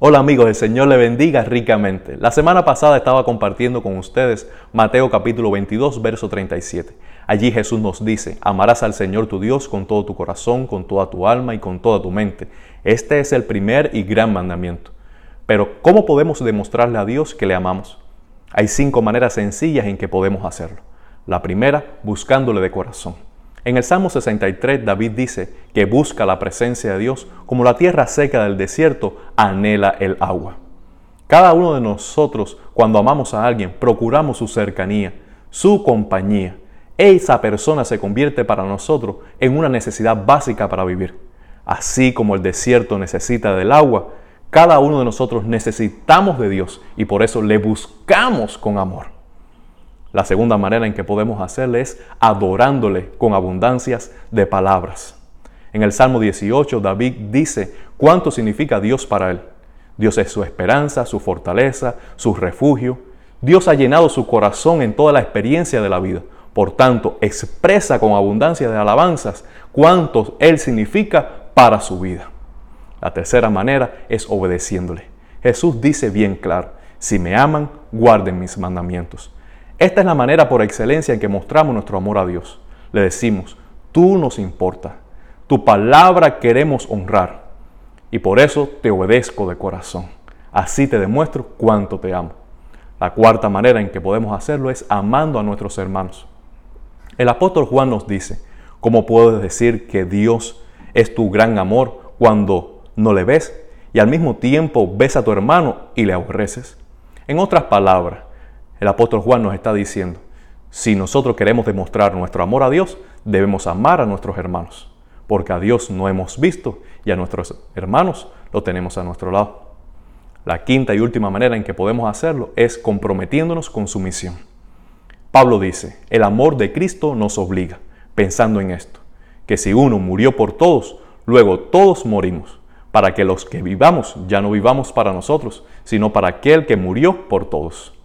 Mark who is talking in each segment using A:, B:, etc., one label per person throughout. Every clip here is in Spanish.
A: Hola amigos, el Señor le bendiga ricamente. La semana pasada estaba compartiendo con ustedes Mateo capítulo 22, verso 37. Allí Jesús nos dice, amarás al Señor tu Dios con todo tu corazón, con toda tu alma y con toda tu mente. Este es el primer y gran mandamiento. Pero ¿cómo podemos demostrarle a Dios que le amamos? Hay cinco maneras sencillas en que podemos hacerlo. La primera, buscándole de corazón. En el Salmo 63 David dice que busca la presencia de Dios como la tierra seca del desierto anhela el agua. Cada uno de nosotros, cuando amamos a alguien, procuramos su cercanía, su compañía. Esa persona se convierte para nosotros en una necesidad básica para vivir. Así como el desierto necesita del agua, cada uno de nosotros necesitamos de Dios y por eso le buscamos con amor. La segunda manera en que podemos hacerle es adorándole con abundancias de palabras. En el Salmo 18, David dice cuánto significa Dios para él. Dios es su esperanza, su fortaleza, su refugio. Dios ha llenado su corazón en toda la experiencia de la vida. Por tanto, expresa con abundancia de alabanzas cuánto Él significa para su vida. La tercera manera es obedeciéndole. Jesús dice bien claro, si me aman, guarden mis mandamientos. Esta es la manera por excelencia en que mostramos nuestro amor a Dios. Le decimos, tú nos importa, tu palabra queremos honrar y por eso te obedezco de corazón. Así te demuestro cuánto te amo. La cuarta manera en que podemos hacerlo es amando a nuestros hermanos. El apóstol Juan nos dice, ¿cómo puedes decir que Dios es tu gran amor cuando no le ves y al mismo tiempo ves a tu hermano y le aborreces? En otras palabras, el apóstol Juan nos está diciendo, si nosotros queremos demostrar nuestro amor a Dios, debemos amar a nuestros hermanos, porque a Dios no hemos visto y a nuestros hermanos lo tenemos a nuestro lado. La quinta y última manera en que podemos hacerlo es comprometiéndonos con su misión. Pablo dice, el amor de Cristo nos obliga, pensando en esto, que si uno murió por todos, luego todos morimos, para que los que vivamos ya no vivamos para nosotros, sino para aquel que murió por todos.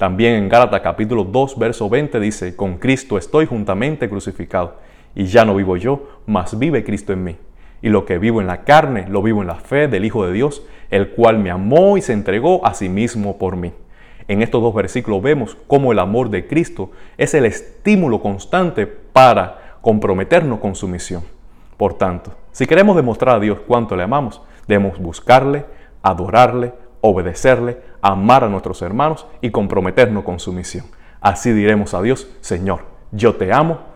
A: También en Gálatas capítulo 2, verso 20 dice, con Cristo estoy juntamente crucificado, y ya no vivo yo, mas vive Cristo en mí. Y lo que vivo en la carne, lo vivo en la fe del Hijo de Dios, el cual me amó y se entregó a sí mismo por mí. En estos dos versículos vemos cómo el amor de Cristo es el estímulo constante para comprometernos con su misión. Por tanto, si queremos demostrar a Dios cuánto le amamos, debemos buscarle, adorarle, obedecerle, amar a nuestros hermanos y comprometernos con su misión. Así diremos a Dios, Señor, yo te amo